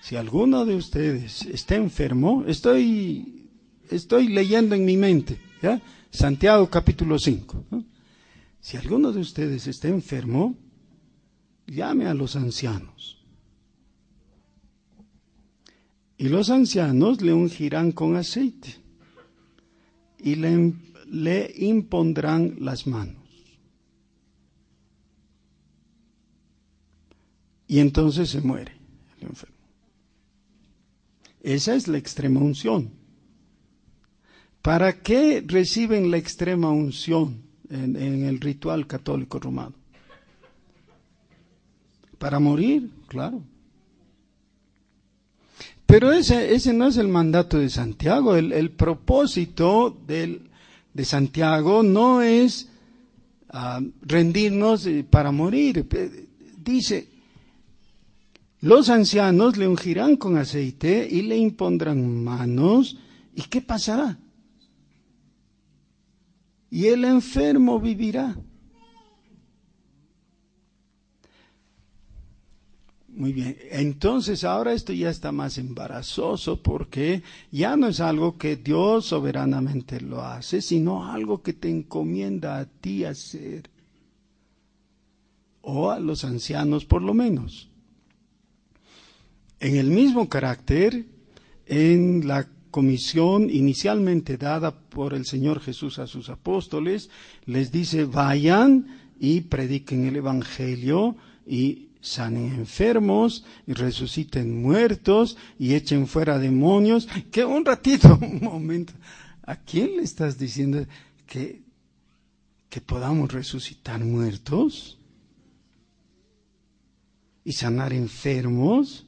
si alguno de ustedes está enfermo, estoy, estoy leyendo en mi mente, ¿ya? Santiago capítulo 5. Si alguno de ustedes está enfermo, llame a los ancianos Y los ancianos le ungirán con aceite y le, le impondrán las manos. Y entonces se muere el enfermo. Esa es la extrema unción. ¿Para qué reciben la extrema unción en, en el ritual católico romano? Para morir, claro. Pero ese, ese no es el mandato de Santiago. El, propósito del, de Santiago no es ah, rendirnos eh, para morir. Dice, los ancianos le ungirán con aceite y le impondrán manos. ¿Y qué pasará? Y el enfermo vivirá. Muy bien, entonces ahora esto ya está más embarazoso porque ya no es algo que Dios soberanamente lo hace, sino algo que te encomienda a ti hacer, o a los ancianos por lo menos. En el mismo carácter, en la comisión inicialmente dada por el Señor Jesús a sus apóstoles, les dice, vayan y prediquen el Evangelio y sanen enfermos y resuciten muertos y echen fuera demonios. Que un ratito, un momento, ¿a quién le estás diciendo que, que podamos resucitar muertos y sanar enfermos?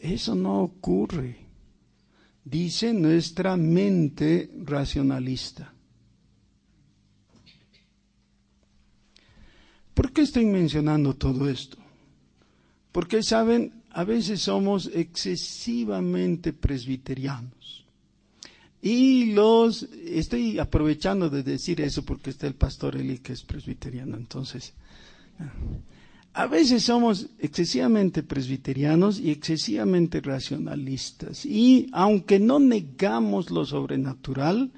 Eso no ocurre, dice nuestra mente racionalista. ¿Por qué estoy mencionando todo esto? Porque, saben, a veces somos excesivamente presbiterianos. Y los, estoy aprovechando de decir eso porque está el pastor Eli que es presbiteriano, entonces, a veces somos excesivamente presbiterianos y excesivamente racionalistas. Y aunque no negamos lo sobrenatural,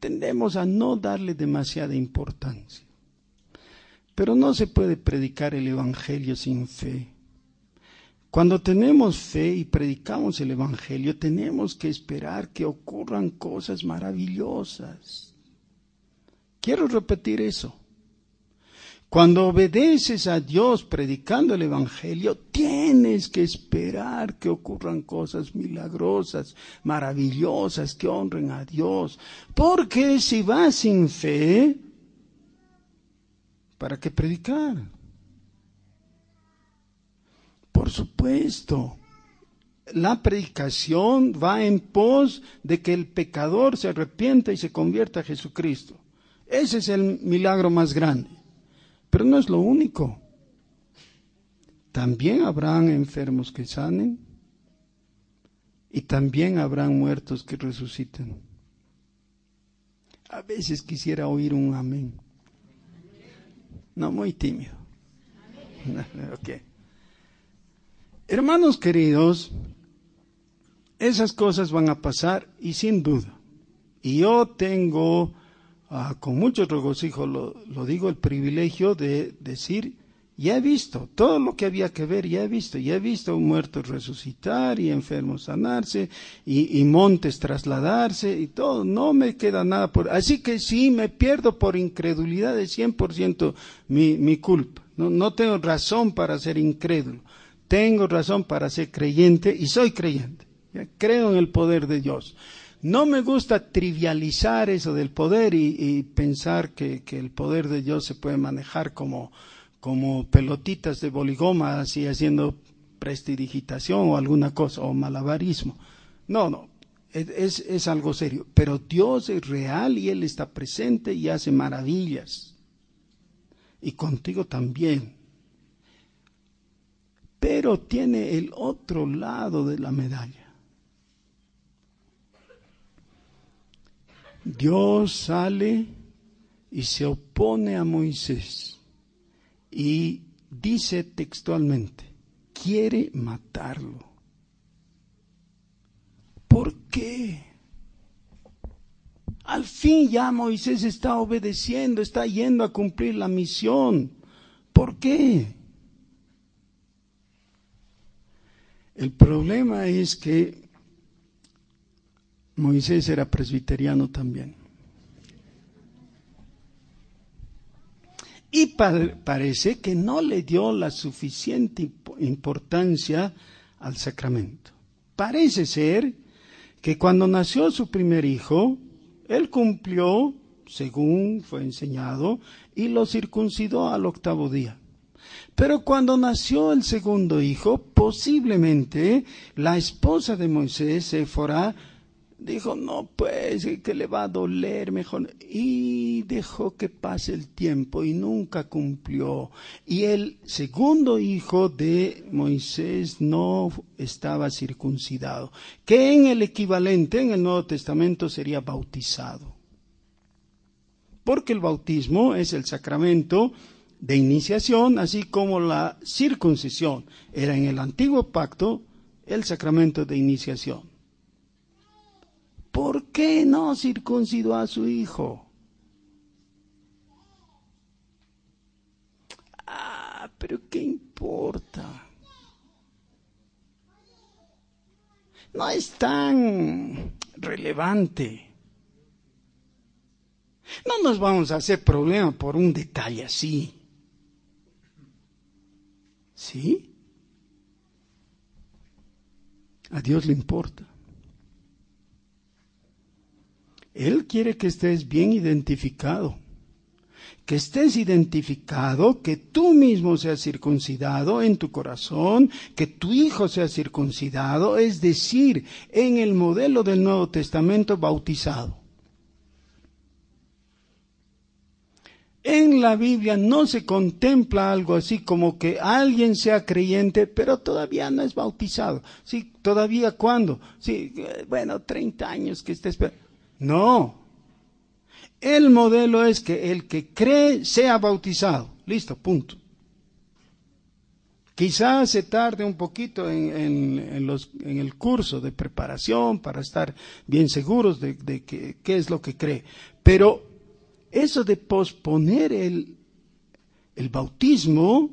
tendemos a no darle demasiada importancia. Pero no se puede predicar el Evangelio sin fe. Cuando tenemos fe y predicamos el Evangelio, tenemos que esperar que ocurran cosas maravillosas. Quiero repetir eso. Cuando obedeces a Dios predicando el Evangelio, tienes que esperar que ocurran cosas milagrosas, maravillosas, que honren a Dios. Porque si vas sin fe, ¿Para qué predicar? Por supuesto, la predicación va en pos de que el pecador se arrepienta y se convierta a Jesucristo. Ese es el milagro más grande. Pero no es lo único. También habrán enfermos que sanen y también habrán muertos que resuciten. A veces quisiera oír un amén. No, muy tímido. Hermanos queridos, esas cosas van a pasar y sin duda. Y yo tengo, ah, con mucho regocijo, lo digo, el privilegio de decir ya he visto todo lo que había que ver, ya he visto, ya he visto muertos resucitar y enfermos sanarse y, montes trasladarse y todo, no me queda nada por... Así que sí, me pierdo por incredulidad de 100% mi, mi culpa. No, no tengo razón para ser incrédulo, tengo razón para ser creyente y soy creyente. Creo en el poder de Dios. No me gusta trivializar eso del poder y, pensar que el poder de Dios se puede manejar como como pelotitas de boligoma, así haciendo prestidigitación o alguna cosa, o malabarismo. No, no, es, es, algo serio. Pero Dios es real y Él está presente y hace maravillas. Y contigo también. Pero tiene el otro lado de la medalla. Dios sale y se opone a Moisés y dice textualmente, quiere matarlo. ¿Por qué? Al fin ya Moisés está obedeciendo, está yendo a cumplir la misión. ¿Por qué? El problema es que Moisés era presbiteriano también. Y parece que no le dio la suficiente importancia al sacramento. Parece ser que cuando nació su primer hijo, él cumplió, según fue enseñado, y lo circuncidó al octavo día. Pero cuando nació el segundo hijo, posiblemente la esposa de Moisés, Séfora, dijo, no, pues, que le va a doler mejor. Y dejó que pase el tiempo y nunca cumplió. Y el segundo hijo de Moisés no estaba circuncidado, que en el equivalente en el Nuevo Testamento sería bautizado. Porque el bautismo es el sacramento de iniciación, así como la circuncisión era en el antiguo pacto el sacramento de iniciación. ¿Por qué no circuncidó a su hijo? Ah, pero ¿qué importa? No es tan relevante. No nos vamos a hacer problema por un detalle así. ¿Sí? A Dios le importa. Él quiere que estés bien identificado, que estés identificado, que tú mismo seas circuncidado en tu corazón, que tu hijo sea circuncidado, es decir, en el modelo del Nuevo Testamento bautizado. En la Biblia no se contempla algo así como que alguien sea creyente, pero todavía no es bautizado. Sí, todavía cuándo? Sí, eh, bueno, 30 años que estés. No. El modelo es que el que cree sea bautizado. Listo, punto. Quizás se tarde un poquito en, el curso de preparación para estar bien seguros de, qué es lo que cree. Pero eso de posponer el bautismo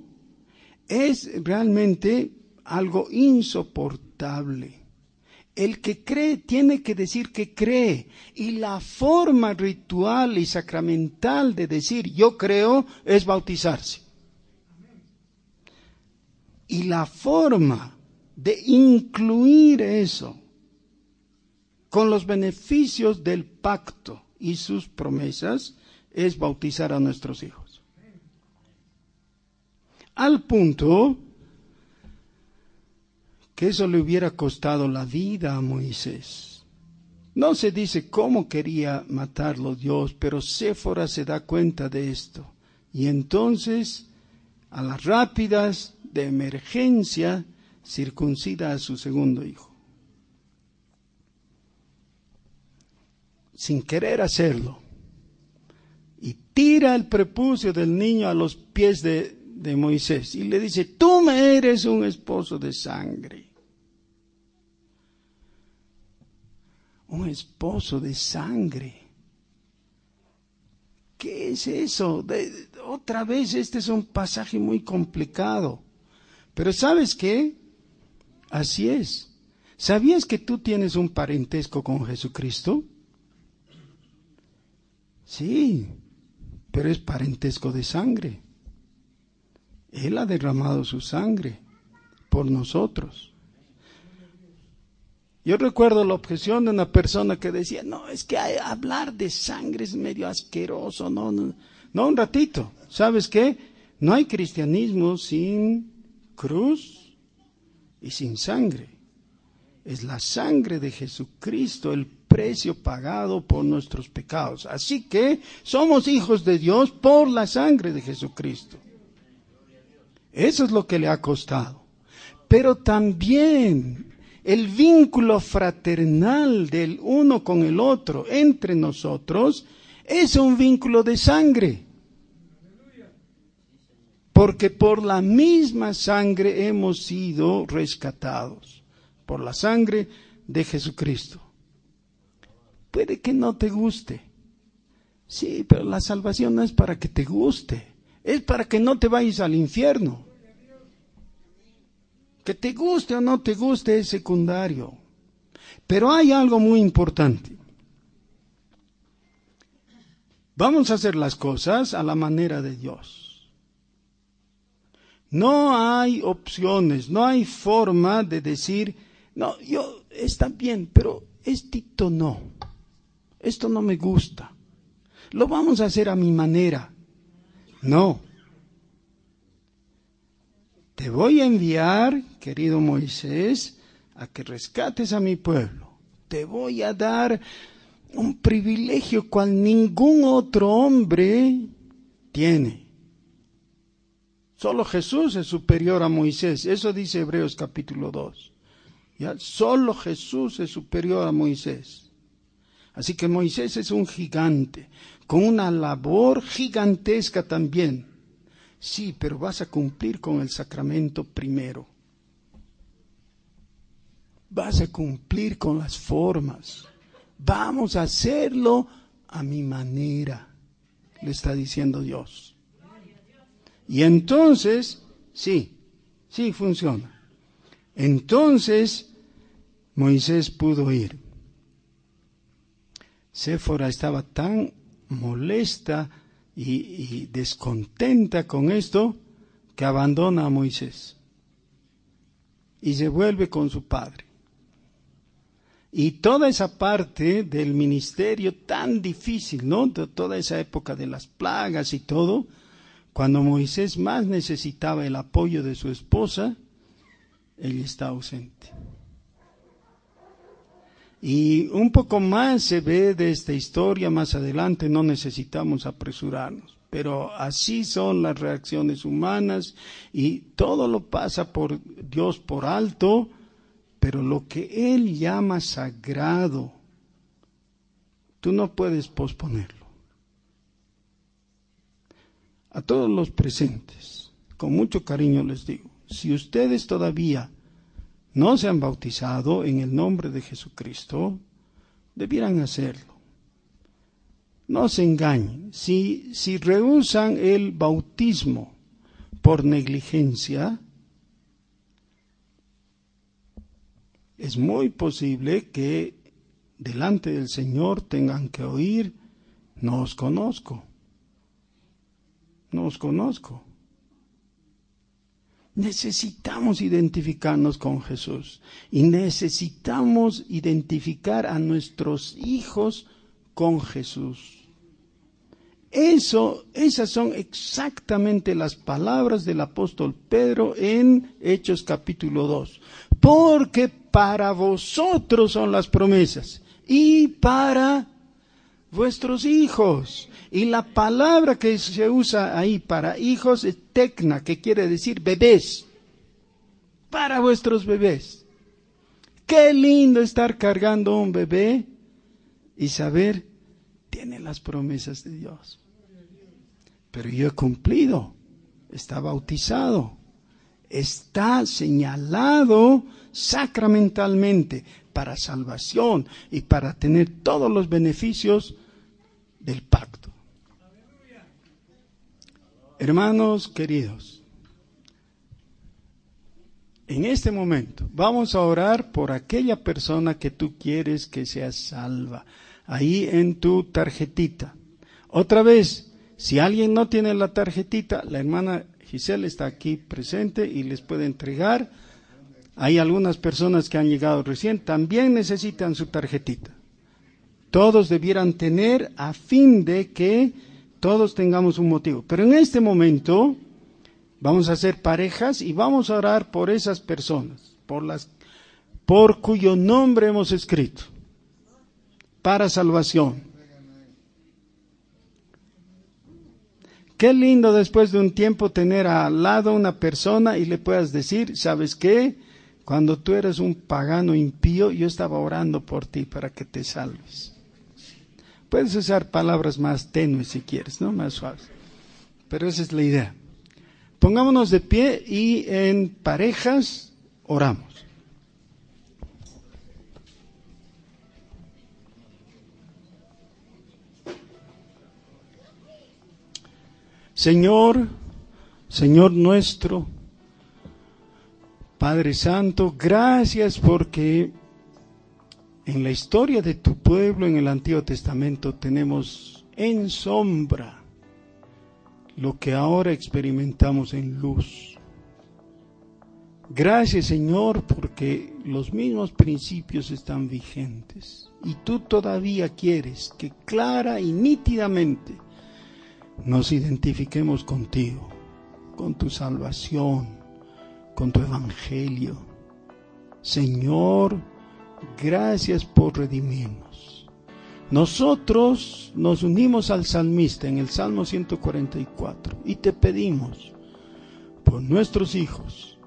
es realmente algo insoportable. El que cree tiene que decir que cree. Y la forma ritual y sacramental de decir yo creo es bautizarse. Y la forma de incluir eso con los beneficios del pacto y sus promesas es bautizar a nuestros hijos. Al punto eso le hubiera costado la vida a Moisés. No se dice cómo quería matarlo Dios, pero Séfora se da cuenta de esto. Y entonces, a las rápidas de emergencia, circuncida a su segundo hijo. Sin querer hacerlo y tira el prepucio del niño a los pies de, de Moisés y le dice, tú me eres un esposo de sangre. Un esposo de sangre. ¿Qué es eso? otra vez, este es un pasaje muy complicado. Pero ¿sabes qué? Así es. ¿Sabías que tú tienes un parentesco con Jesucristo? Sí, pero es parentesco de sangre. Él ha derramado su sangre por nosotros. Yo recuerdo la objeción de una persona que decía, no, es que hablar de sangre es medio asqueroso, no, no, no, un ratito, ¿sabes qué? No hay cristianismo sin cruz y sin sangre. Es la sangre de Jesucristo el precio pagado por nuestros pecados. Así que somos hijos de Dios por la sangre de Jesucristo. Eso es lo que le ha costado. Pero también el vínculo fraternal del uno con el otro entre nosotros es un vínculo de sangre. Porque por la misma sangre hemos sido rescatados. Por la sangre de Jesucristo. Puede que no te guste. Sí, pero la salvación no es para que te guste. Es para que no te vayas al infierno. Que te guste o no te guste es secundario. Pero hay algo muy importante. Vamos a hacer las cosas a la manera de Dios. No hay opciones, no hay forma de decir, no, yo está bien, pero esto no. Esto no me gusta. Lo vamos a hacer a mi manera. No. Te voy a enviar, querido Moisés, a que rescates a mi pueblo. Te voy a dar un privilegio cual ningún otro hombre tiene. Solo Jesús es superior a Moisés. Eso dice Hebreos capítulo 2. ¿Ya? Solo Jesús es superior a Moisés. Así que Moisés es un gigante, con una labor gigantesca también. Sí, pero vas a cumplir con el sacramento primero. Vas a cumplir con las formas. Vamos a hacerlo a mi manera, le está diciendo Dios. Y entonces, sí, sí funciona. Entonces Moisés pudo ir. Séfora estaba tan molesta y, descontenta con esto que abandona a Moisés y se vuelve con su padre. Y toda esa parte del ministerio tan difícil, ¿no? De toda esa época de las plagas y todo, cuando Moisés más necesitaba el apoyo de su esposa, él está ausente. Y un poco más se ve de esta historia más adelante, no necesitamos apresurarnos. Pero así son las reacciones humanas y todo lo pasa por Dios por alto pero lo que Él llama sagrado, tú no puedes posponerlo. A todos los presentes, con mucho cariño les digo, si ustedes todavía no se han bautizado en el nombre de Jesucristo, debieran hacerlo. No se engañen. Si, si rehusan el bautismo por negligencia, es muy posible que delante del Señor tengan que oír, no os conozco, no os conozco. Necesitamos identificarnos con Jesús y necesitamos identificar a nuestros hijos con Jesús. Eso, esas son exactamente las palabras del apóstol Pedro en Hechos capítulo 2. Porque para vosotros son las promesas y para vuestros hijos. Y la palabra que se usa ahí para hijos es tecna, que quiere decir bebés. Para vuestros bebés. Qué lindo estar cargando un bebé y saber, tiene las promesas de Dios pero yo he cumplido, está bautizado, está señalado sacramentalmente para salvación y para tener todos los beneficios del pacto. Hermanos queridos, en este momento vamos a orar por aquella persona que tú quieres que sea salva. Ahí en tu tarjetita. Otra vez, si alguien no tiene la tarjetita, la hermana Giselle está aquí presente y les puede entregar. Hay algunas personas que han llegado recién, también necesitan su tarjetita. Todos debieran tener a fin de que todos tengamos un motivo. Pero en este momento vamos a hacer parejas y vamos a orar por esas personas, por las por cuyo nombre hemos escrito para salvación. Qué lindo después de un tiempo tener al lado una persona y le puedas decir, ¿sabes qué? Cuando tú eres un pagano impío, yo estaba orando por ti para que te salves. Puedes usar palabras más tenues si quieres, ¿no? Más suaves. Pero esa es la idea. Pongámonos de pie y en parejas oramos. Señor, Señor nuestro, Padre Santo, gracias porque en la historia de tu pueblo en el Antiguo Testamento tenemos en sombra lo que ahora experimentamos en luz. Gracias Señor porque los mismos principios están vigentes y tú todavía quieres que clara y nítidamente nos identifiquemos contigo, con tu salvación, con tu evangelio. Señor, gracias por redimirnos. Nosotros nos unimos al salmista en el Salmo 144 y te pedimos por nuestros hijos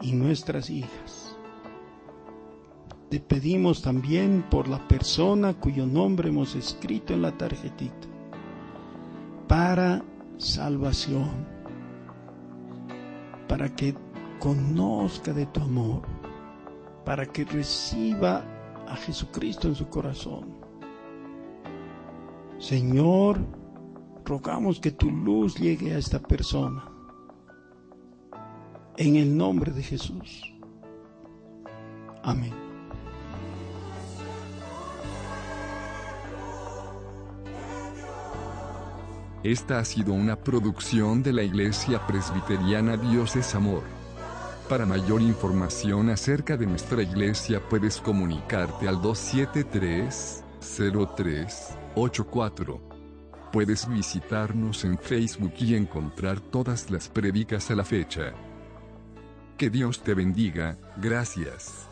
y nuestras hijas. Te pedimos también por la persona cuyo nombre hemos escrito en la tarjetita para salvación, para que conozca de tu amor, para que reciba a Jesucristo en su corazón. Señor, rogamos que tu luz llegue a esta persona. En el nombre de Jesús. Amén. Esta ha sido una producción de la Iglesia Presbiteriana Dios es Amor. Para mayor información acerca de nuestra iglesia puedes comunicarte al 273-0384. Puedes visitarnos en Facebook y encontrar todas las prédicas a la fecha. Que Dios te bendiga, gracias.